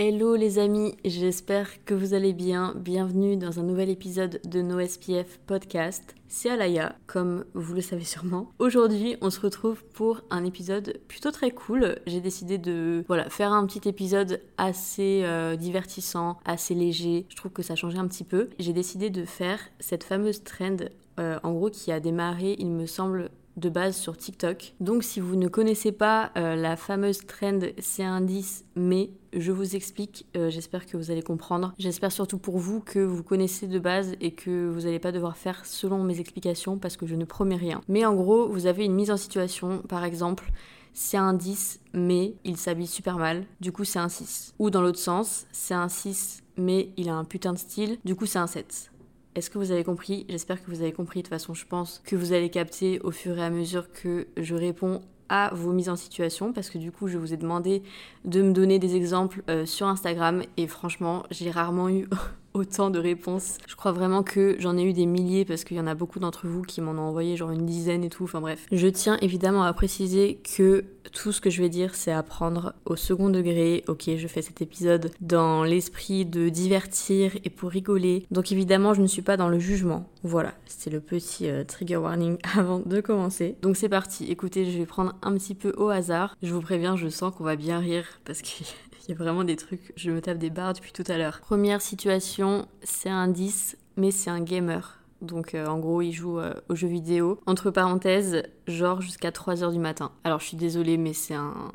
Hello les amis, j'espère que vous allez bien. Bienvenue dans un nouvel épisode de No SPF Podcast. C'est Alaya, comme vous le savez sûrement. Aujourd'hui, on se retrouve pour un épisode plutôt très cool. J'ai décidé de voilà, faire un petit épisode assez euh, divertissant, assez léger. Je trouve que ça changeait un petit peu. J'ai décidé de faire cette fameuse trend euh, en gros qui a démarré, il me semble, de base sur TikTok. Donc si vous ne connaissez pas euh, la fameuse trend C10 mais je vous explique, euh, j'espère que vous allez comprendre. J'espère surtout pour vous que vous connaissez de base et que vous n'allez pas devoir faire selon mes explications parce que je ne promets rien. Mais en gros, vous avez une mise en situation, par exemple, c'est un 10 mais il s'habille super mal, du coup c'est un 6. Ou dans l'autre sens, c'est un 6 mais il a un putain de style, du coup c'est un 7. Est-ce que vous avez compris? J'espère que vous avez compris. De toute façon, je pense que vous allez capter au fur et à mesure que je réponds à vos mises en situation parce que du coup je vous ai demandé de me donner des exemples euh, sur Instagram et franchement j'ai rarement eu autant de réponses. Je crois vraiment que j'en ai eu des milliers parce qu'il y en a beaucoup d'entre vous qui m'en ont envoyé genre une dizaine et tout. Enfin bref. Je tiens évidemment à préciser que tout ce que je vais dire c'est à prendre au second degré. Ok, je fais cet épisode dans l'esprit de divertir et pour rigoler. Donc évidemment je ne suis pas dans le jugement. Voilà, c'est le petit euh, trigger warning avant de commencer. Donc c'est parti. Écoutez, je vais prendre un petit peu au hasard. Je vous préviens, je sens qu'on va bien rire parce que il y a vraiment des trucs, je me tape des barres depuis tout à l'heure. Première situation, c'est un 10, mais c'est un gamer. Donc euh, en gros, il joue euh, aux jeux vidéo. Entre parenthèses, genre jusqu'à 3h du matin. Alors je suis désolée, mais c'est un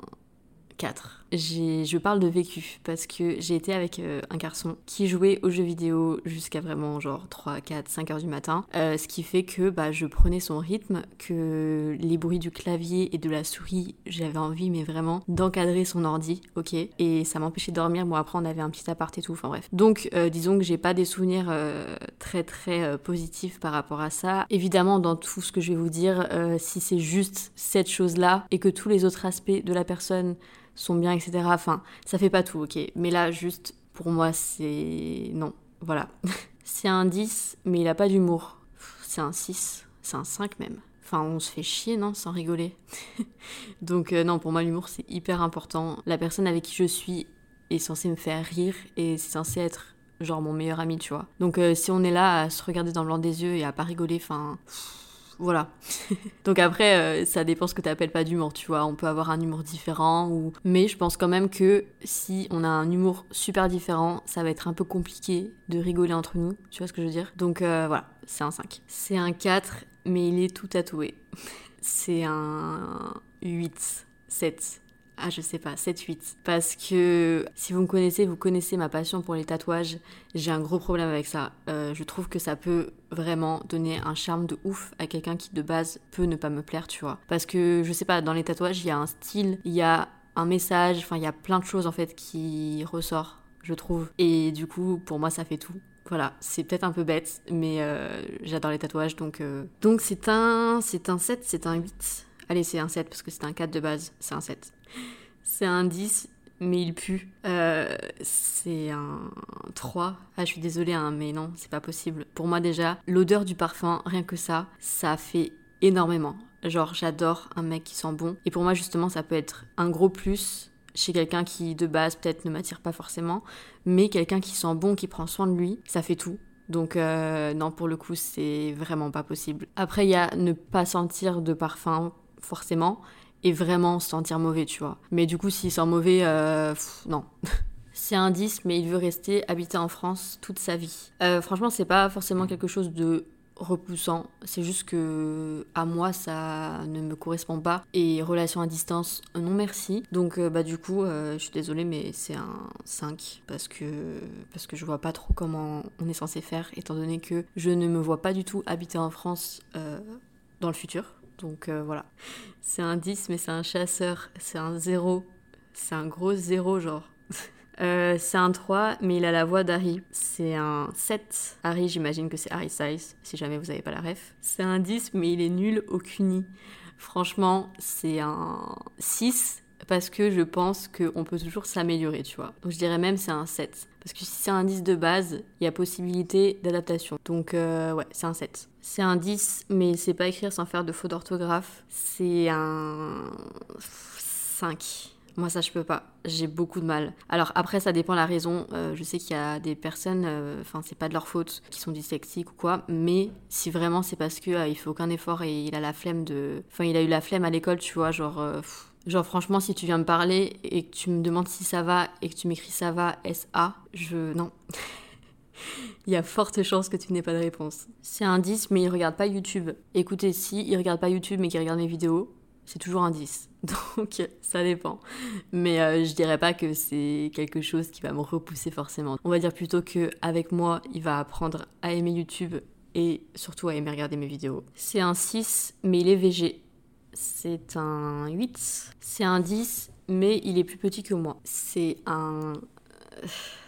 4 je parle de vécu parce que j'ai été avec euh, un garçon qui jouait aux jeux vidéo jusqu'à vraiment genre 3, 4, 5 heures du matin. Euh, ce qui fait que bah, je prenais son rythme, que les bruits du clavier et de la souris, j'avais envie mais vraiment d'encadrer son ordi, ok? Et ça m'empêchait de dormir. Bon après on avait un petit appart et tout, enfin bref. Donc euh, disons que j'ai pas des souvenirs très très positifs par rapport à ça. Évidemment dans tout ce que je vais vous dire, si c'est juste cette chose-là et que tous les autres aspects de la personne sont bien, etc. Enfin, ça fait pas tout, ok. Mais là, juste, pour moi, c'est... Non, voilà. c'est un 10, mais il a pas d'humour. C'est un 6, c'est un 5 même. Enfin, on se fait chier, non, sans rigoler. Donc, euh, non, pour moi, l'humour, c'est hyper important. La personne avec qui je suis est censée me faire rire et c'est censé être genre mon meilleur ami, tu vois. Donc, euh, si on est là à se regarder dans le blanc des yeux et à pas rigoler, enfin voilà. Donc après, euh, ça dépend ce que tu appelles pas d'humour, tu vois. On peut avoir un humour différent, ou... mais je pense quand même que si on a un humour super différent, ça va être un peu compliqué de rigoler entre nous, tu vois ce que je veux dire? Donc euh, voilà, c'est un 5. C'est un 4, mais il est tout tatoué. c'est un 8, 7 ah je sais pas, 7-8. Parce que si vous me connaissez, vous connaissez ma passion pour les tatouages. J'ai un gros problème avec ça. Euh, je trouve que ça peut vraiment donner un charme de ouf à quelqu'un qui de base peut ne pas me plaire, tu vois. Parce que je sais pas, dans les tatouages, il y a un style, il y a un message, enfin il y a plein de choses en fait qui ressort, je trouve. Et du coup, pour moi, ça fait tout. Voilà, c'est peut-être un peu bête, mais euh, j'adore les tatouages, donc... Euh, donc c'est un, c'est un 7, c'est un 8. Allez, c'est un 7 parce que c'est un 4 de base, c'est un 7. C'est un 10, mais il pue. Euh, c'est un 3. Ah, je suis désolée, hein, mais non, c'est pas possible. Pour moi, déjà, l'odeur du parfum, rien que ça, ça fait énormément. Genre, j'adore un mec qui sent bon. Et pour moi, justement, ça peut être un gros plus chez quelqu'un qui, de base, peut-être ne m'attire pas forcément, mais quelqu'un qui sent bon, qui prend soin de lui, ça fait tout. Donc euh, non, pour le coup, c'est vraiment pas possible. Après, il y a ne pas sentir de parfum, forcément, et vraiment sentir mauvais, tu vois. Mais du coup, s'il sent mauvais, euh, non. c'est un 10, mais il veut rester habiter en France toute sa vie. Euh, franchement, c'est pas forcément quelque chose de repoussant. C'est juste que à moi ça ne me correspond pas et relation à distance non merci. Donc euh, bah du coup je suis désolée mais c'est un 5 parce que parce que je vois pas trop comment on est censé faire étant donné que je ne me vois pas du tout habiter en France dans le futur. Donc euh, voilà. C'est un 10, mais c'est un chasseur. C'est un 0. c'est un gros zéro, genre. Euh, c'est un 3, mais il a la voix d'Harry. C'est un 7. Harry, j'imagine que c'est Harry Styles, si jamais vous n'avez pas la ref. C'est un 10, mais il est nul au CUNY. Franchement, c'est un 6, parce que je pense qu'on peut toujours s'améliorer, tu vois. Donc je dirais même c'est un 7. Parce que si c'est un 10 de base, il y a possibilité d'adaptation. Donc euh, ouais, c'est un 7. C'est un 10, mais sait pas écrire sans faire de faute d'orthographe. C'est un 5. Moi, ça, je peux pas. J'ai beaucoup de mal. Alors, après, ça dépend la raison. Euh, je sais qu'il y a des personnes, euh, enfin, c'est pas de leur faute, qui sont dyslexiques ou quoi. Mais si vraiment c'est parce que euh, fait aucun effort et il a la flemme de. Enfin, il a eu la flemme à l'école, tu vois, genre. Genre, franchement, si tu viens me parler et que tu me demandes si ça va et que tu m'écris ça va, S-A, je. Non. il y a forte chance que tu n'aies pas de réponse. C'est un 10, mais il regarde pas YouTube. Écoutez, si il regarde pas YouTube mais qu'il regarde mes vidéos, c'est toujours un 10. Donc ça dépend. Mais euh, je dirais pas que c'est quelque chose qui va me repousser forcément. On va dire plutôt que avec moi, il va apprendre à aimer YouTube et surtout à aimer regarder mes vidéos. C'est un 6, mais il est VG. C'est un 8. C'est un 10, mais il est plus petit que moi. C'est un...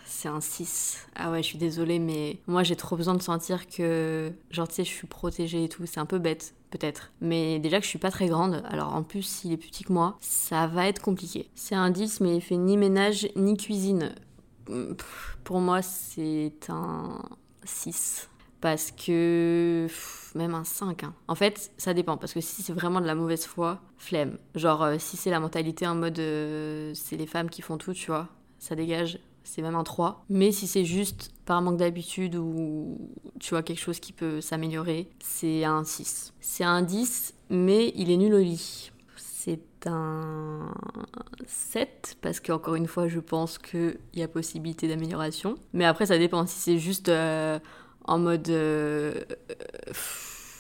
C'est un 6. Ah ouais, je suis désolée, mais moi j'ai trop besoin de sentir que, genre, tu sais, je suis protégée et tout. C'est un peu bête peut-être. Mais déjà que je suis pas très grande, alors en plus s'il est plus petit que moi, ça va être compliqué. C'est un 10 mais il fait ni ménage ni cuisine. Pour moi c'est un 6. Parce que... Même un 5. Hein. En fait, ça dépend. Parce que si c'est vraiment de la mauvaise foi, flemme. Genre, euh, si c'est la mentalité en mode euh, c'est les femmes qui font tout, tu vois, ça dégage c'est même un 3. Mais si c'est juste par manque d'habitude ou tu vois quelque chose qui peut s'améliorer, c'est un 6. C'est un 10, mais il est nul au lit. C'est un 7 parce qu'encore une fois, je pense qu'il y a possibilité d'amélioration. Mais après, ça dépend si c'est juste euh, en mode. Euh,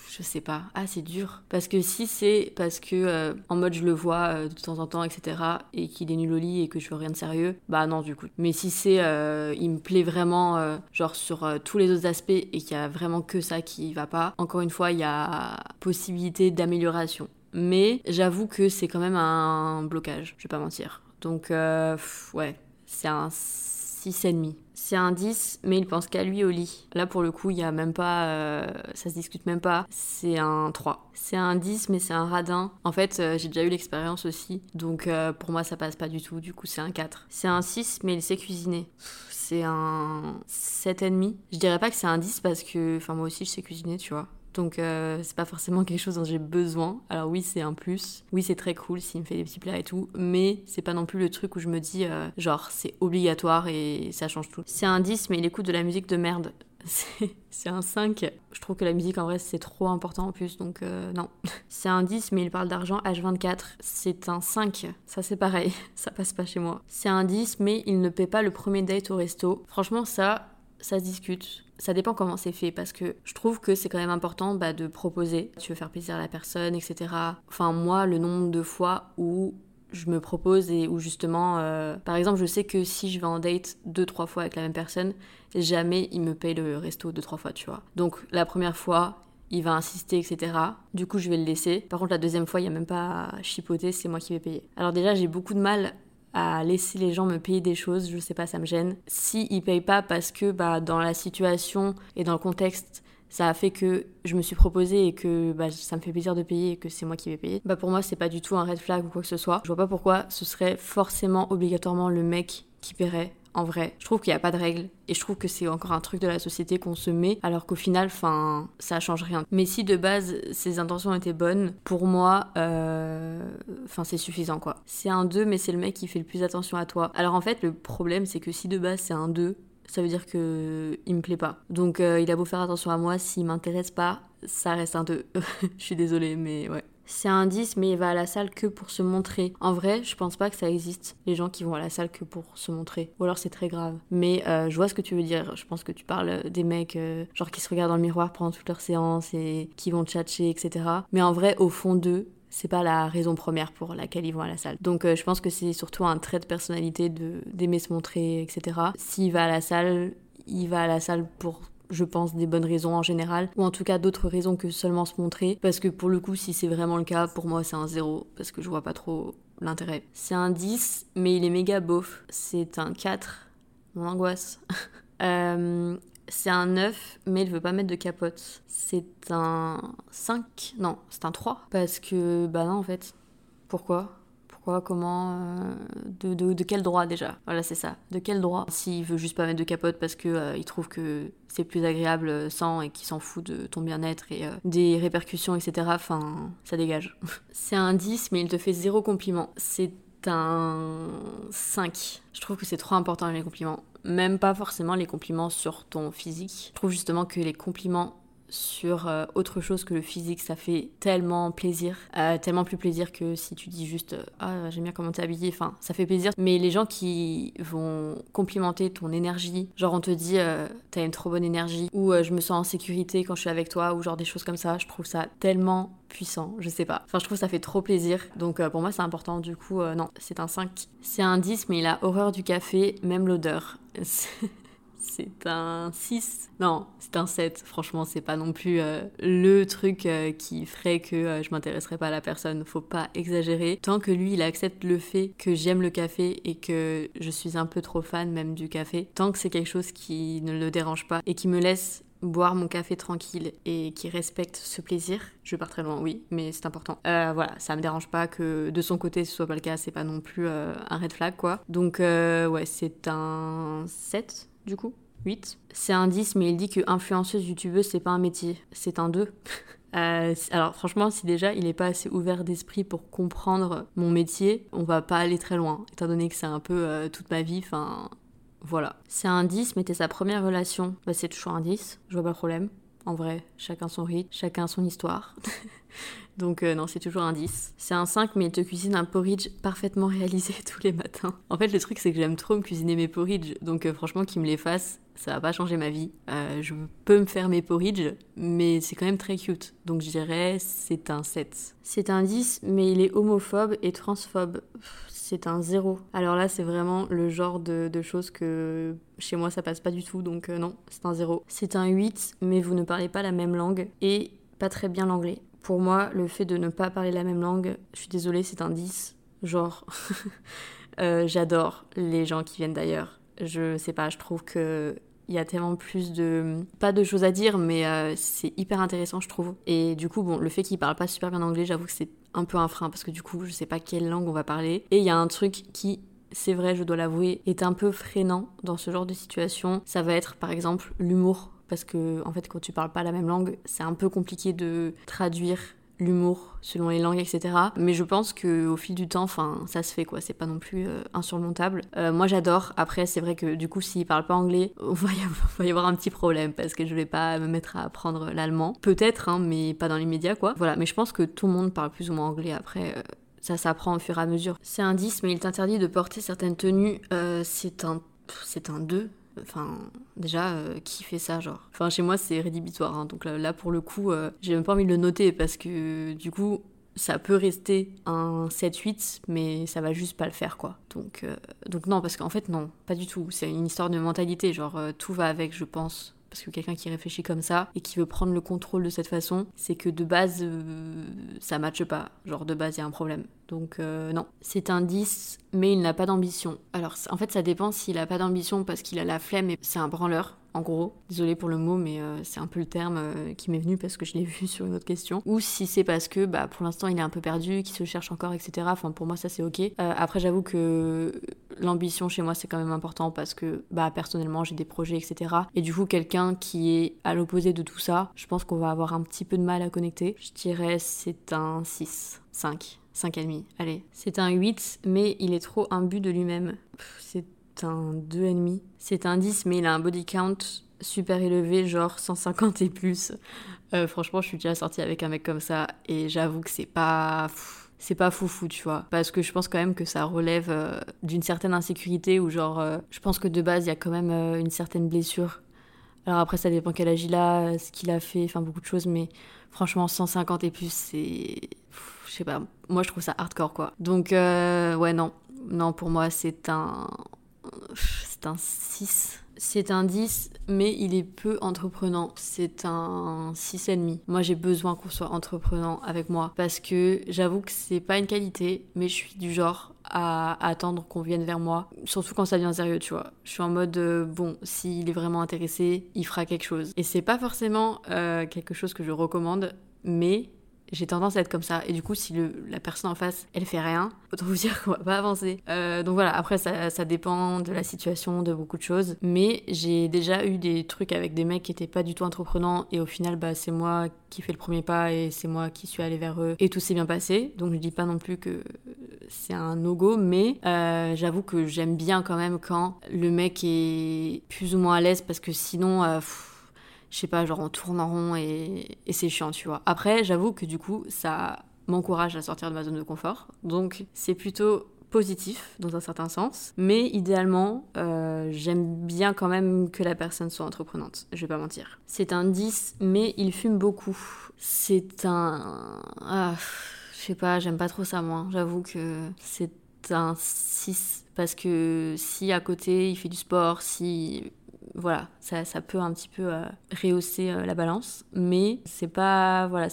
je sais pas. Ah, c'est dur. Parce que si c'est parce que euh, en mode je le vois euh, de temps en temps, etc., et qu'il est nul au lit et que je veux rien de sérieux, bah non, du coup. Mais si c'est il me plaît vraiment, genre sur tous les autres aspects et qu'il y a vraiment que ça qui va pas, encore une fois, il y a possibilité d'amélioration. Mais j'avoue que c'est quand même un blocage, je vais pas mentir. Donc, ouais, c'est un 6,5. C'est un 10, mais il pense qu'à lui au lit. Là, pour le coup, il y a même pas. Euh, ça se discute même pas. C'est un 3. C'est un 10, mais c'est un radin. En fait, euh, j'ai déjà eu l'expérience aussi. Donc, euh, pour moi, ça passe pas du tout. Du coup, c'est un 4. C'est un 6, mais il sait cuisiner. C'est un 7,5. Je dirais pas que c'est un 10 parce que. Enfin, moi aussi, je sais cuisiner, tu vois. Donc euh, c'est pas forcément quelque chose dont j'ai besoin. Alors oui, c'est un plus. Oui, c'est très cool s'il me fait des petits plats et tout. Mais c'est pas non plus le truc où je me dis, euh, genre, c'est obligatoire et ça change tout. C'est un 10, mais il écoute de la musique de merde. C'est un 5. Je trouve que la musique en vrai c'est trop important en plus, donc euh, non. C'est un 10, mais il parle d'argent H24. C'est un 5. Ça c'est pareil, ça passe pas chez moi. C'est un 10, mais il ne paie pas le premier date au resto. Franchement, ça, ça se discute. Ça dépend comment c'est fait parce que je trouve que c'est quand même important bah, de proposer. Tu veux faire plaisir à la personne, etc. Enfin, moi, le nombre de fois où je me propose et où justement, euh, par exemple, je sais que si je vais en date deux, trois fois avec la même personne, jamais il me paye le resto deux, trois fois, tu vois. Donc la première fois, il va insister, etc. Du coup, je vais le laisser. Par contre, la deuxième fois, il n'y a même pas à chipoter, c'est moi qui vais payer. Alors déjà, j'ai beaucoup de mal à laisser les gens me payer des choses, je sais pas, ça me gêne. Si ils payent pas parce que bah, dans la situation et dans le contexte, ça a fait que je me suis proposé et que bah, ça me fait plaisir de payer et que c'est moi qui vais payer, bah pour moi c'est pas du tout un red flag ou quoi que ce soit. Je vois pas pourquoi ce serait forcément obligatoirement le mec qui paierait en vrai. Je trouve qu'il n'y a pas de règle et je trouve que c'est encore un truc de la société qu'on se met alors qu'au final, enfin, ça change rien. Mais si de base ses intentions étaient bonnes, pour moi, euh, enfin, c'est suffisant quoi. C'est un 2, mais c'est le mec qui fait le plus attention à toi. Alors en fait, le problème, c'est que si de base c'est un 2, ça veut dire que il me plaît pas. Donc euh, il a beau faire attention à moi, s'il m'intéresse pas, ça reste un 2. je suis désolée, mais ouais. C'est un 10, mais il va à la salle que pour se montrer. En vrai, je pense pas que ça existe, les gens qui vont à la salle que pour se montrer. Ou alors c'est très grave. Mais euh, je vois ce que tu veux dire. Je pense que tu parles des mecs, euh, genre qui se regardent dans le miroir pendant toute leur séance et qui vont tchatcher, etc. Mais en vrai, au fond d'eux, c'est pas la raison première pour laquelle ils vont à la salle. Donc euh, je pense que c'est surtout un trait de personnalité de d'aimer se montrer, etc. S'il va à la salle, il va à la salle pour je pense, des bonnes raisons en général, ou en tout cas d'autres raisons que seulement se montrer, parce que pour le coup, si c'est vraiment le cas, pour moi c'est un zéro, parce que je vois pas trop l'intérêt. C'est un 10, mais il est méga beauf. C'est un 4. Mon angoisse. Euh, c'est un 9, mais il veut pas mettre de capote. C'est un 5. Non, c'est un 3. Parce que, bah non, en fait. Pourquoi? Comment euh, de, de, quel droit déjà Voilà, c'est ça. De quel droit? S'il veut juste pas mettre de capote parce que euh, il trouve que c'est plus agréable sans et qu'il s'en fout de ton bien-être et euh, des répercussions, etc. Enfin, ça dégage. c'est un 10, mais il te fait zéro compliment. C'est un 5. Je trouve que c'est trop important les compliments. Même pas forcément les compliments sur ton physique. Je trouve justement que les compliments sur euh, autre chose que le physique, ça fait tellement plaisir, euh, tellement plus plaisir que si tu dis juste euh, ah j'aime bien comment t'es habillée, enfin ça fait plaisir. Mais les gens qui vont complimenter ton énergie, genre on te dit t'as une trop bonne énergie ou je me sens en sécurité quand je suis avec toi ou genre des choses comme ça, je trouve ça tellement puissant, je sais pas. Enfin je trouve ça fait trop plaisir, donc pour moi c'est important. Du coup non, c'est un 5. C'est un 10 mais il a horreur du café, même l'odeur. c'est un 6. Non, c'est un 7. Franchement, c'est pas non plus euh, le truc euh, qui ferait que euh, je m'intéresserais pas à la personne. Faut pas exagérer. Tant que lui, il accepte le fait que j'aime le café et que je suis un peu trop fan même du café, tant que c'est quelque chose qui ne le dérange pas et qui me laisse boire mon café tranquille et qui respecte ce plaisir, je pars très loin, oui, mais c'est important. voilà, ça me dérange pas que de son côté ce soit pas le cas, c'est pas non plus un red flag quoi. Donc ouais, c'est un 7 du coup 8. C'est un 10, mais il dit que influenceuse youtubeuse, c'est pas un métier, c'est un 2. Euh, alors franchement, si déjà il est pas assez ouvert d'esprit pour comprendre mon métier, on va pas aller très loin, étant donné que c'est un peu euh, toute ma vie, enfin voilà. C'est un 10, mais t'es sa première relation, bah c'est toujours un 10, je vois pas le problème. En vrai, chacun son rythme, chacun son histoire. Donc euh, non, c'est toujours un 10. C'est un 5, mais il te cuisine un porridge parfaitement réalisé tous les matins. En fait, le truc, c'est que j'aime trop me cuisiner mes porridge. Donc euh, franchement, qu'il me les fasse, ça va pas changer ma vie. Euh, je peux me faire mes porridge, mais c'est quand même très cute. Donc je dirais, c'est un 7. C'est un 10, mais il est homophobe et transphobe. C'est un 0. Alors là, c'est vraiment le genre de, choses que chez moi, ça passe pas du tout. Donc non, c'est un 0. C'est un 8, mais vous ne parlez pas la même langue et pas très bien l'anglais. Pour moi, le fait de ne pas parler la même langue, je suis désolée, c'est un 10. Genre, euh, j'adore les gens qui viennent d'ailleurs. Je sais pas, je trouve que il y a tellement plus de pas de choses à dire mais euh, c'est hyper intéressant je trouve. Et du coup bon le fait qu'ils parlent pas super bien anglais j'avoue que c'est un peu un frein parce que du coup je sais pas quelle langue on va parler. Et il y a un truc qui c'est vrai je dois l'avouer est un peu freinant dans ce genre de situation. Ça va être par exemple l'humour. Parce que en fait quand tu parles pas la même langue, c'est un peu compliqué de traduire l'humour selon les langues, etc. Mais je pense que au fil du temps, enfin, ça se fait quoi. C'est pas non plus euh, insurmontable. Euh, moi, j'adore. Après, c'est vrai que du coup, s'il parle pas anglais, va, va, y avoir un petit problème parce que je vais pas me mettre à apprendre l'allemand. Peut-être, hein, mais pas dans l'immédiat, quoi. Voilà. Mais je pense que tout le monde parle plus ou moins anglais. Après. Euh, ça s'apprend au fur et à mesure. C'est un 10, mais il t'interdit de porter certaines tenues. c'est un, c'est un 2. Enfin, déjà, euh, qui fait ça, genre? Enfin, chez moi, c'est rédhibitoire. Hein. donc là, pour le coup, euh, j'ai même pas envie de le noter parce que du coup, ça peut rester un 7-8, mais ça va juste pas le faire, quoi. Donc, euh, donc non, parce qu'en fait, non, pas du tout. C'est une histoire de mentalité. Genre, tout va avec, je pense. Parce que quelqu'un qui réfléchit comme ça et qui veut prendre le contrôle de cette façon, c'est que de base, ça matche pas. Genre, de base, il y a un problème. Donc euh, non, c'est un 10, mais il n'a pas d'ambition. Alors en fait ça dépend s'il a pas d'ambition parce qu'il a la flemme et c'est un branleur, en gros. Désolé pour le mot, mais euh, c'est un peu le terme euh, qui m'est venu parce que je l'ai vu sur une autre question. Ou si c'est parce que bah, pour l'instant il est un peu perdu, qu'il se cherche encore, etc. Enfin pour moi ça c'est ok. après j'avoue que l'ambition chez moi c'est quand même important parce que bah personnellement j'ai des projets, etc. Et du coup quelqu'un qui est à l'opposé de tout ça, je pense qu'on va avoir un petit peu de mal à connecter. Je dirais c'est un 6, 5. 5,5. Allez. C'est un 8, mais il est trop imbu de lui-même. C'est un 2,5. C'est un 10, mais il a un body count super élevé, genre 150 et plus. Euh, franchement, je suis déjà sortie avec un mec comme ça et j'avoue que c'est pas. C'est pas foufou, tu vois. Parce que je pense quand même que ça relève euh, d'une certaine insécurité ou genre. Euh, je pense que de base, il y a quand même une certaine blessure. Alors après, ça dépend quel âge il ce qu'il a fait, enfin beaucoup de choses, mais franchement, 150 et plus, c'est je sais pas, moi je trouve ça hardcore quoi. Donc ouais non, non pour moi c'est un c'est un 6. C'est un 10, mais il est peu entreprenant. C'est un 6,5. Moi, j'ai besoin qu'on soit entreprenant avec moi parce que j'avoue que c'est pas une qualité, mais je suis du genre à attendre qu'on vienne vers moi, surtout quand ça devient sérieux, tu vois. Je suis en mode, euh, bon, s'il est vraiment intéressé, il fera quelque chose. Et c'est pas forcément euh, quelque chose que je recommande, mais j'ai tendance à être comme ça. Et du coup, si la personne en face, elle fait rien, autant vous dire qu'on va pas avancer. Euh, donc voilà, après, ça, ça, dépend de la situation, de beaucoup de choses. Mais j'ai déjà eu des trucs avec des mecs qui étaient pas du tout entreprenants. Et au final, bah, c'est moi qui fais le premier pas et c'est moi qui suis allée vers eux. Et tout s'est bien passé. Donc je dis pas non plus que c'est un no-go. Mais euh, j'avoue que j'aime bien quand même quand le mec est plus ou moins à l'aise parce que sinon... Euh, je sais pas, genre on tourne en rond et, c'est chiant, tu vois. Après, j'avoue que du coup, ça m'encourage à sortir de ma zone de confort. Donc c'est plutôt positif dans un certain sens, mais idéalement, euh, j'aime bien quand même que la personne soit entreprenante, je vais pas mentir. C'est un 10, mais il fume beaucoup. C'est un... Ah, je sais pas, j'aime pas trop ça moi, j'avoue que c'est un 6, parce que si à côté il fait du sport, si voilà, ça, ça, peut un petit peu euh, rehausser euh, la balance. Mais c'est pas. Voilà,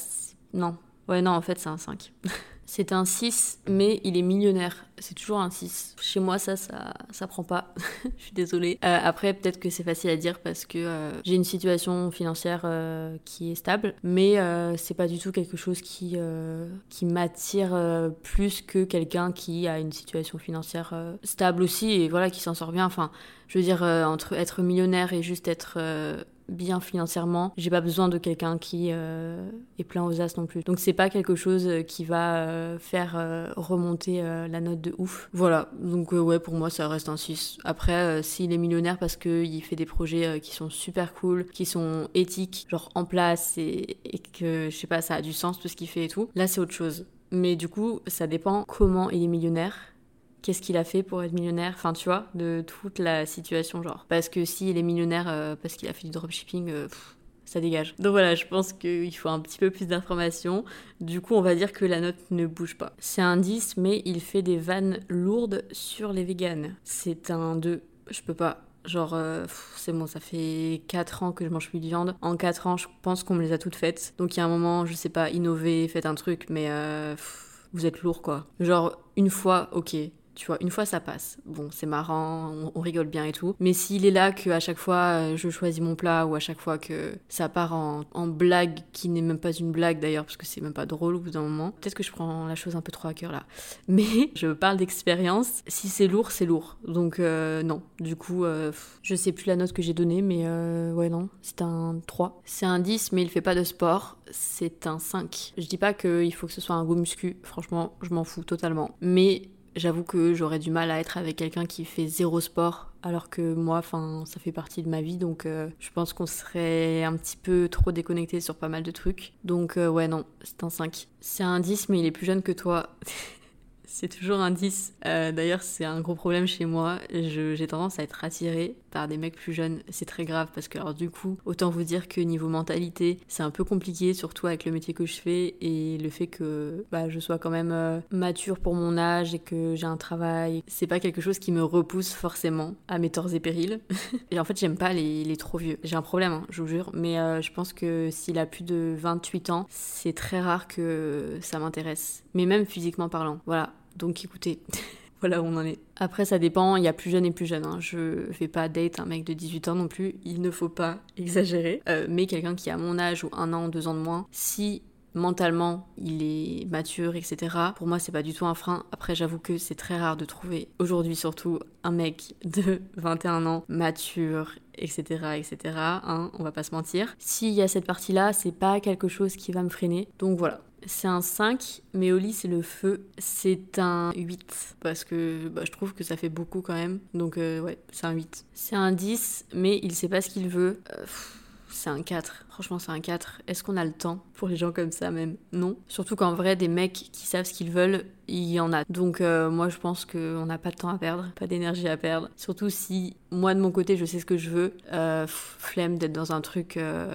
non. Ouais, non, en fait, c'est un 5. c'est un 6, mais il est millionnaire c'est toujours un 6. Chez moi, ça, ça, ça prend pas. je suis désolée. Euh, après, peut-être que c'est facile à dire parce que euh, j'ai une situation financière euh, qui est stable, mais c'est pas du tout quelque chose qui, qui m'attire plus que quelqu'un qui a une situation financière stable aussi et voilà, qui s'en sort bien. Enfin, je veux dire, entre être millionnaire et juste être bien financièrement. J'ai pas besoin de quelqu'un qui est plein aux as non plus. Donc c'est pas quelque chose qui va faire remonter la note de ouf. Voilà, donc euh, ouais, pour moi, ça reste un 6. Après, euh, s'il est millionnaire parce qu'il fait des projets euh, qui sont super cool, qui sont éthiques, genre en place, et, et que, je sais pas, ça a du sens tout ce qu'il fait et tout, là, c'est autre chose. Mais du coup, ça dépend comment il est millionnaire qu'est-ce qu'il a fait pour être millionnaire, enfin tu vois, de toute la situation genre. Parce que s'il est millionnaire parce qu'il a fait du dropshipping, ça dégage. Donc voilà, je pense qu'il faut un petit peu plus d'informations. Du coup, on va dire que la note ne bouge pas. C'est un 10, mais il fait des vannes lourdes sur les véganes. C'est un 2. Je peux pas. Genre, euh, c'est bon, ça fait 4 ans que je mange plus de viande. En 4 ans, je pense qu'on me les a toutes faites. Donc il y a un moment, je sais pas, innover, faites un truc, mais euh, vous êtes lourd quoi. Genre, une fois, ok, tu vois, une fois ça passe. Bon, c'est marrant, on, rigole bien et tout. Mais s'il est là que à chaque fois euh, je choisis mon plat ou à chaque fois que ça part en, blague qui n'est même pas une blague d'ailleurs parce que c'est même pas drôle au bout d'un moment, peut-être que je prends la chose un peu trop à cœur là. Mais je parle d'expérience. Si c'est lourd, c'est lourd. Donc euh, non. Du coup, euh, je sais plus la note que j'ai donnée, mais ouais non, c'est un 3. C'est un 10, mais il fait pas de sport. C'est un 5. Je dis pas qu'il faut que ce soit un goût muscu. Franchement, je m'en fous totalement. Mais J'avoue que j'aurais du mal à être avec quelqu'un qui fait zéro sport, alors que moi, enfin, ça fait partie de ma vie, donc euh, je pense qu'on serait un petit peu trop déconnecté sur pas mal de trucs. Donc euh, ouais, non, c'est un 5. C'est un 10, mais il est plus jeune que toi. c'est toujours un 10. Euh, d'ailleurs, c'est un gros problème chez moi. J'ai tendance à être attirée par des mecs plus jeunes. C'est très grave parce que, alors, du coup, autant vous dire que niveau mentalité, c'est un peu compliqué, surtout avec le métier que je fais et le fait que bah, je sois quand même euh, mature pour mon âge et que j'ai un travail. C'est pas quelque chose qui me repousse forcément à mes torts et périls. et en fait, j'aime pas les, trop vieux. J'ai un problème, hein, je vous jure, mais euh, je pense que s'il a plus de 28 ans, c'est très rare que ça m'intéresse. Mais même physiquement parlant. Voilà. Donc écoutez, voilà où on en est. Après, ça dépend, il y a plus jeune et plus jeune. Hein. Je fais pas date un mec de 18 ans non plus, il ne faut pas exagérer. Euh, mais quelqu'un qui a mon âge ou un an, deux ans de moins, si mentalement il est mature, etc. Pour moi, c'est pas du tout un frein. Après, j'avoue que c'est très rare de trouver, aujourd'hui surtout, un mec de 21 ans, mature, etc. etc. Hein, on va pas se mentir. S'il y a cette partie-là, c'est pas quelque chose qui va me freiner. Donc voilà, c'est un 5, mais lit c'est le feu. C'est un 8, parce que bah, je trouve que ça fait beaucoup quand même. Donc euh, ouais, c'est un 8. C'est un 10, mais il sait pas ce qu'il veut. Euh, c'est un 4. Franchement, c'est un 4. Est-ce qu'on a le temps pour les gens comme ça même? Non. Surtout qu'en vrai, des mecs qui savent ce qu'ils veulent, il y en a. Donc euh, moi, je pense qu'on n'a pas de temps à perdre, pas d'énergie à perdre. Surtout si moi, de mon côté, je sais ce que je veux. Euh, flemme d'être dans un truc euh,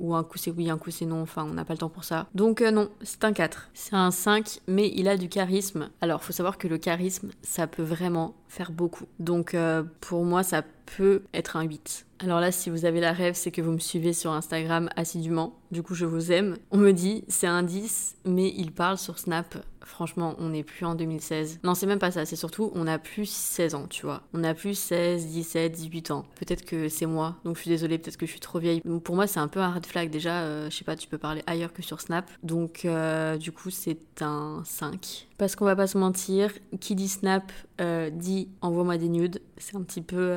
où un coup c'est oui, un coup c'est non. Enfin, on n'a pas le temps pour ça. Donc non, c'est un 4. C'est un 5, mais il a du charisme. Alors, faut savoir que le charisme, ça peut vraiment faire beaucoup. Donc pour moi, ça peut être un 8. Alors là, si vous avez la rêve, c'est que vous me suivez sur Instagram assidûment. Du coup, je vous aime. On me dit, c'est un 10, mais il parle sur Snap. Franchement, on n'est plus en 2016. Non, c'est même pas ça. C'est surtout, on a plus 16 ans, tu vois. On a plus 16, 17, 18 ans. Peut-être que c'est moi. Donc, je suis désolée. Peut-être que je suis trop vieille. pour moi, c'est un peu un red flag. Déjà, euh, je sais pas, tu peux parler ailleurs que sur Snap. Donc, euh, du coup, c'est un 5. Parce qu'on va pas se mentir, qui dit Snap euh, dit envoie-moi des nudes. C'est un petit peu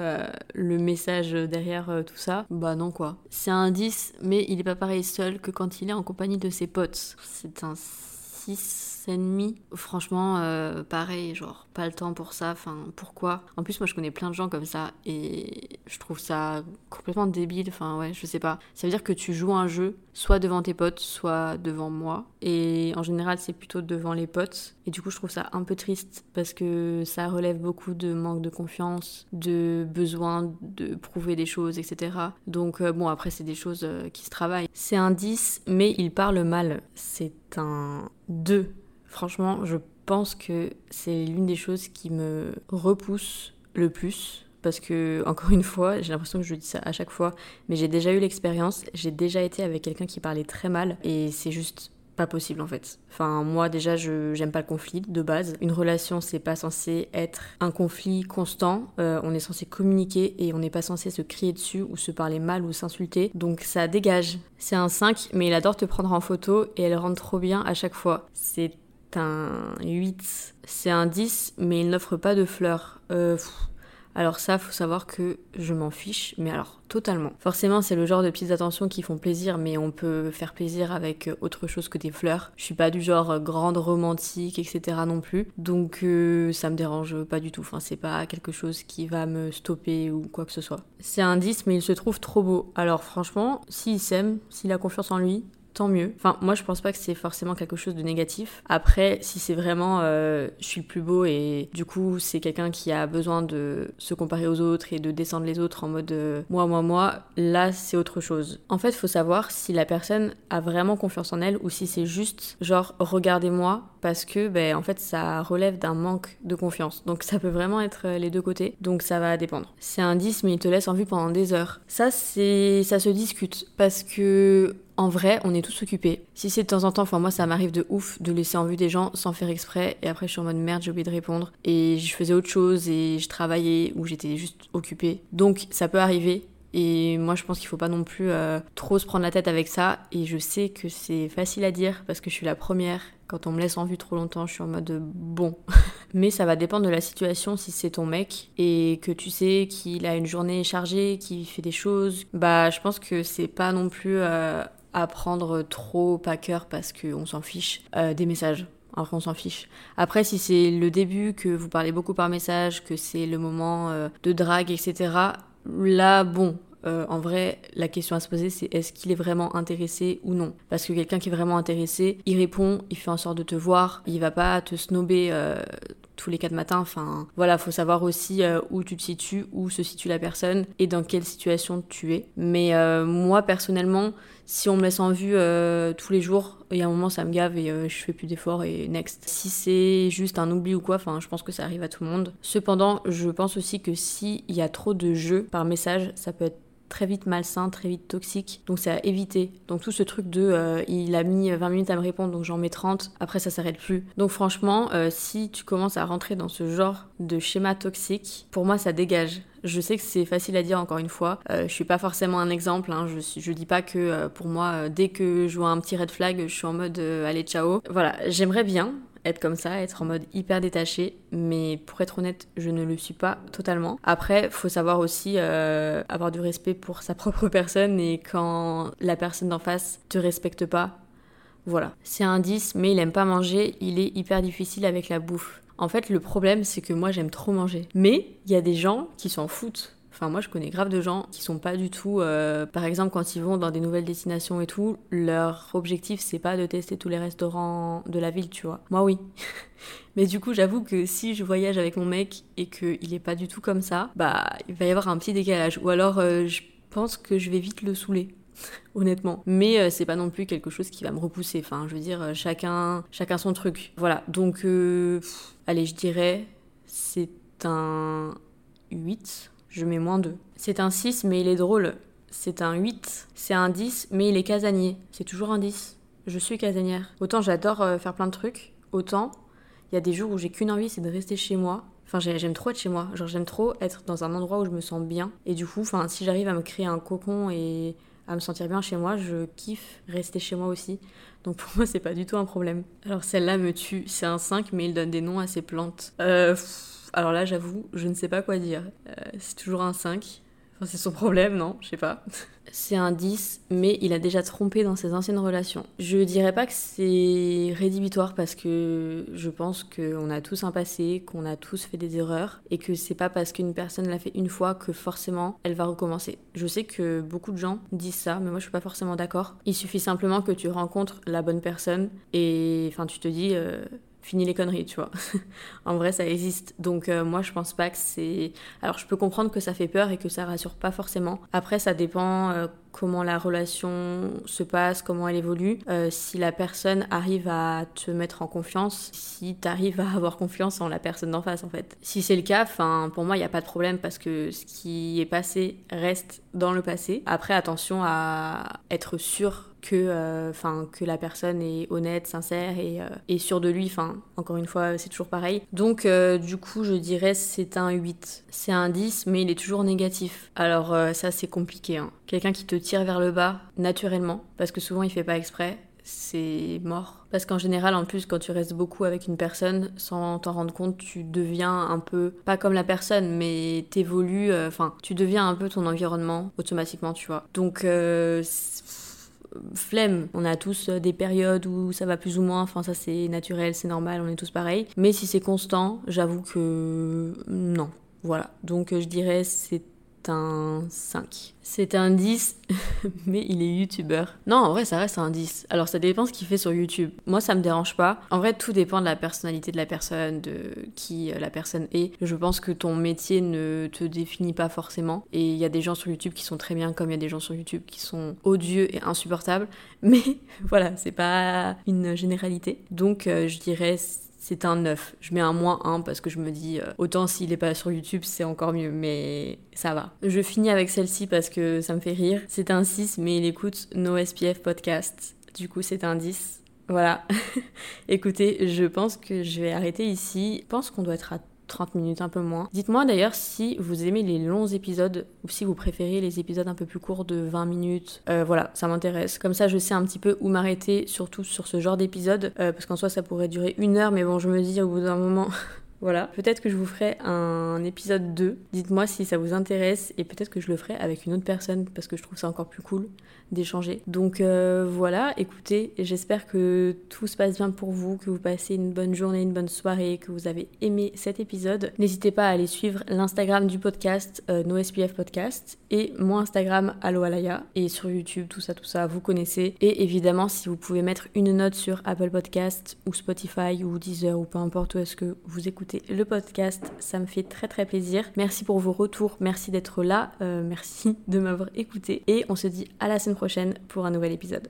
le message derrière tout ça. Bah non, quoi. C'est un 10, mais il est pas pareil seul que quand il est en compagnie de ses potes. C'est un 6 ennemi. Franchement, euh, pareil, genre, pas le temps pour ça. Enfin, pourquoi? En plus, moi, je connais plein de gens comme ça et je trouve ça complètement débile. Enfin, ouais, je sais pas. Ça veut dire que tu joues un jeu, soit devant tes potes, soit devant moi. Et en général, c'est plutôt devant les potes. Et du coup, je trouve ça un peu triste parce que ça relève beaucoup de manque de confiance, de besoin de prouver des choses, etc. Donc, euh, bon, après, c'est des choses euh, qui se travaillent. C'est un 10, mais il parle mal. C'est un 2 Franchement, je pense que c'est l'une des choses qui me repousse le plus. Parce que, encore une fois, j'ai l'impression que je dis ça à chaque fois, mais j'ai déjà eu l'expérience, j'ai déjà été avec quelqu'un qui parlait très mal, et c'est juste pas possible en fait. Enfin, moi déjà, je j'aime pas le conflit de base. Une relation, c'est pas censé être un conflit constant. Euh, on est censé communiquer et on n'est pas censé se crier dessus ou se parler mal ou s'insulter. Donc ça dégage. C'est un 5, mais il adore te prendre en photo et elle rentre trop bien à chaque fois. C'est un 8. C'est un 10, mais il n'offre pas de fleurs. Euh, alors ça, faut savoir que je m'en fiche, mais alors totalement. Forcément, c'est le genre de petites attentions qui font plaisir, mais on peut faire plaisir avec autre chose que des fleurs. Je suis pas du genre grande romantique, etc. non plus, donc euh, ça me dérange pas du tout. Enfin, c'est pas quelque chose qui va me stopper ou quoi que ce soit. C'est un 10, mais il se trouve trop beau. Alors franchement, s'il s'aime, s'il a confiance en lui, tant mieux. Enfin, moi, je pense pas que c'est forcément quelque chose de négatif. Après, si c'est vraiment euh, je suis le plus beau et du coup, c'est quelqu'un qui a besoin de se comparer aux autres et de descendre les autres en mode euh, moi, moi, moi, là, c'est autre chose. En fait, faut savoir si la personne a vraiment confiance en elle ou si c'est juste genre regardez-moi parce que, ben, en fait, ça relève d'un manque de confiance. Donc, ça peut vraiment être euh, les deux côtés. Donc, ça va dépendre. C'est un 10, mais il te laisse en vue pendant des heures. Ça, c'est, ça se discute parce que en vrai, on est tous occupés. Si c'est de temps en temps, enfin moi ça m'arrive de ouf de laisser en vue des gens sans faire exprès et après je suis en mode merde, j'ai oublié de répondre et je faisais autre chose et je travaillais ou j'étais juste occupée. Donc ça peut arriver et moi, je pense qu'il faut pas non plus euh, trop se prendre la tête avec ça. Et je sais que c'est facile à dire parce que je suis la première. Quand on me laisse en vue trop longtemps, je suis en mode bon. Mais ça va dépendre de la situation si c'est ton mec et que tu sais qu'il a une journée chargée, qu'il fait des choses. Bah, je pense que c'est pas non plus euh, prendre trop à cœur parce qu'on s'en fiche euh, des messages. Alors on s'en fiche. Après, si c'est le début, que vous parlez beaucoup par message, que c'est le moment euh, de drague, etc., là, bon, euh, en vrai, la question à se poser, c'est est-ce qu'il est vraiment intéressé ou non? Parce que quelqu'un qui est vraiment intéressé, il répond, il fait en sorte de te voir, il va pas te snober tous les quatre matins. Enfin, voilà, faut savoir aussi euh, où tu te situes, où se situe la personne et dans quelle situation tu es. Mais euh, moi, personnellement, si on me laisse en vue euh, tous les jours, il y a un moment, ça me gave et je fais plus d'efforts et next. Si c'est juste un oubli ou quoi, enfin, je pense que ça arrive à tout le monde. Cependant, je pense aussi que s'il y a trop de jeux par message, ça peut être très vite malsain, très vite toxique. Donc c'est à éviter. Donc tout ce truc de euh, il a mis 20 minutes à me répondre donc j'en mets 30, après ça s'arrête plus. Donc franchement, euh, si tu commences à rentrer dans ce genre de schéma toxique, pour moi ça dégage. Je sais que c'est facile à dire encore une fois. Euh, je suis pas forcément un exemple. Hein. Je, je dis pas que pour moi, dès que je vois un petit red flag, je suis en mode allez ciao. Voilà, j'aimerais bien être comme ça, être en mode hyper détaché, mais pour être honnête, je ne le suis pas totalement. Après, faut savoir aussi euh, avoir du respect pour sa propre personne et quand la personne d'en face te respecte pas, voilà. C'est un 10, mais il aime pas manger, il est hyper difficile avec la bouffe. En fait, le problème, c'est que moi, j'aime trop manger. Mais il y a des gens qui s'en foutent Enfin, moi, je connais grave de gens qui sont pas du tout. euh, par exemple, quand ils vont dans des nouvelles destinations et tout, leur objectif, c'est pas de tester tous les restaurants de la ville, tu vois. Moi, oui. Mais du coup, j'avoue que si je voyage avec mon mec et qu'il est pas du tout comme ça, bah, il va y avoir un petit décalage. Ou alors, euh, je pense que je vais vite le saouler. honnêtement. Mais euh, c'est pas non plus quelque chose qui va me repousser. Enfin, je veux dire, euh, chacun, chacun son truc. Voilà. Donc, allez, je dirais, c'est un 8. Je mets moins 2. C'est un 6, mais il est drôle. C'est un 8. C'est un 10, mais il est casanier. C'est toujours un 10. Je suis casanière. Autant j'adore euh, faire plein de trucs, autant il y a des jours où j'ai qu'une envie, c'est de rester chez moi. Enfin, j'ai- j'aime trop être chez moi. Genre, j'aime trop être dans un endroit où je me sens bien. Et du coup, si j'arrive à me créer un cocon et à me sentir bien chez moi, je kiffe rester chez moi aussi. Donc pour moi, c'est pas du tout un problème. Alors celle-là me tue. C'est un 5, mais il donne des noms à ses plantes. Euh, alors là, j'avoue, je ne sais pas quoi dire. Euh, c'est toujours un 5. Enfin, c'est son problème, non Je sais pas. C'est un 10, mais il a déjà trompé dans ses anciennes relations. Je dirais pas que c'est rédhibitoire parce que je pense qu'on a tous un passé, qu'on a tous fait des erreurs et que c'est pas parce qu'une personne l'a fait une fois que forcément elle va recommencer. Je sais que beaucoup de gens disent ça, mais moi je suis pas forcément d'accord. Il suffit simplement que tu rencontres la bonne personne et enfin tu te dis euh, fini les conneries, tu vois. en vrai, ça existe. Donc euh, moi, je pense pas que c'est. Alors, je peux comprendre que ça fait peur et que ça rassure pas forcément. Après, ça dépend euh, comment la relation se passe, comment elle évolue. Euh, si la personne arrive à te mettre en confiance, si tu arrives à avoir confiance en la personne d'en face, en fait. Si c'est le cas, enfin, pour moi, il n'y a pas de problème parce que ce qui est passé reste dans le passé. Après, attention à être sûr que, euh, que la personne est honnête, sincère et, euh, et sûre de lui. Enfin, encore une fois, c'est toujours pareil. Donc, euh, du coup, je dirais c'est un 8. C'est un 10, mais il est toujours négatif. Alors, ça, c'est compliqué. hein. Quelqu'un qui te tire vers le bas, naturellement, parce que souvent, il fait pas exprès. C'est mort. Parce qu'en général, en plus, quand tu restes beaucoup avec une personne, sans t'en rendre compte, tu deviens un peu, pas comme la personne, mais t'évolues, enfin, tu deviens un peu ton environnement automatiquement, tu vois. Donc, flemme. On a tous euh, des périodes où ça va plus ou moins, enfin ça c'est naturel, c'est normal, on est tous pareils. Mais si c'est constant, j'avoue que non. Voilà. Donc euh, je dirais c'est un 5. C'est un 10, mais il est youtubeur. Non, en vrai, ça reste un 10. Alors, ça dépend ce qu'il fait sur YouTube. Moi, ça me dérange pas. En vrai, tout dépend de la personnalité de la personne, de qui euh, la personne est. Je pense que ton métier ne te définit pas forcément. Et il y a des gens sur YouTube qui sont très bien, comme il y a des gens sur YouTube qui sont odieux et insupportables. Mais voilà, c'est pas une généralité. Donc, euh, je dirais c'est un 9. Je mets un moins 1 parce que je me dis, euh, autant s'il est pas sur YouTube, c'est encore mieux, mais ça va. Je finis avec celle-ci parce que ça me fait rire. C'est un 6, mais il écoute No SPF Podcast. Du coup, c'est un 10. Voilà. Écoutez, je pense que je vais arrêter ici. Je pense qu'on doit être à 30 minutes, un peu moins. Dites-moi d'ailleurs si vous aimez les longs épisodes ou si vous préférez les épisodes un peu plus courts de 20 minutes. Euh, voilà, ça m'intéresse. Comme ça, je sais un petit peu où m'arrêter, surtout sur ce genre d'épisode, euh, parce qu'en soi, ça pourrait durer une heure, mais bon, je me dis au bout d'un moment. Voilà, peut-être que je vous ferai un épisode 2. Dites-moi si ça vous intéresse et peut-être que je le ferai avec une autre personne parce que je trouve ça encore plus cool d'échanger. Donc euh, voilà, écoutez, j'espère que tout se passe bien pour vous, que vous passez une bonne journée, une bonne soirée, que vous avez aimé cet épisode. N'hésitez pas à aller suivre l'Instagram du podcast, euh, NoSPF Podcast, et mon Instagram, Allo Alaya, et sur YouTube, tout ça, tout ça, vous connaissez. Et évidemment, si vous pouvez mettre une note sur Apple Podcast ou Spotify ou Deezer ou peu importe où est-ce que vous écoutez le podcast, ça me fait très très plaisir. Merci pour vos retours, merci d'être là, euh, merci de m'avoir écouté, et on se dit à la semaine prochaine pour un nouvel épisode.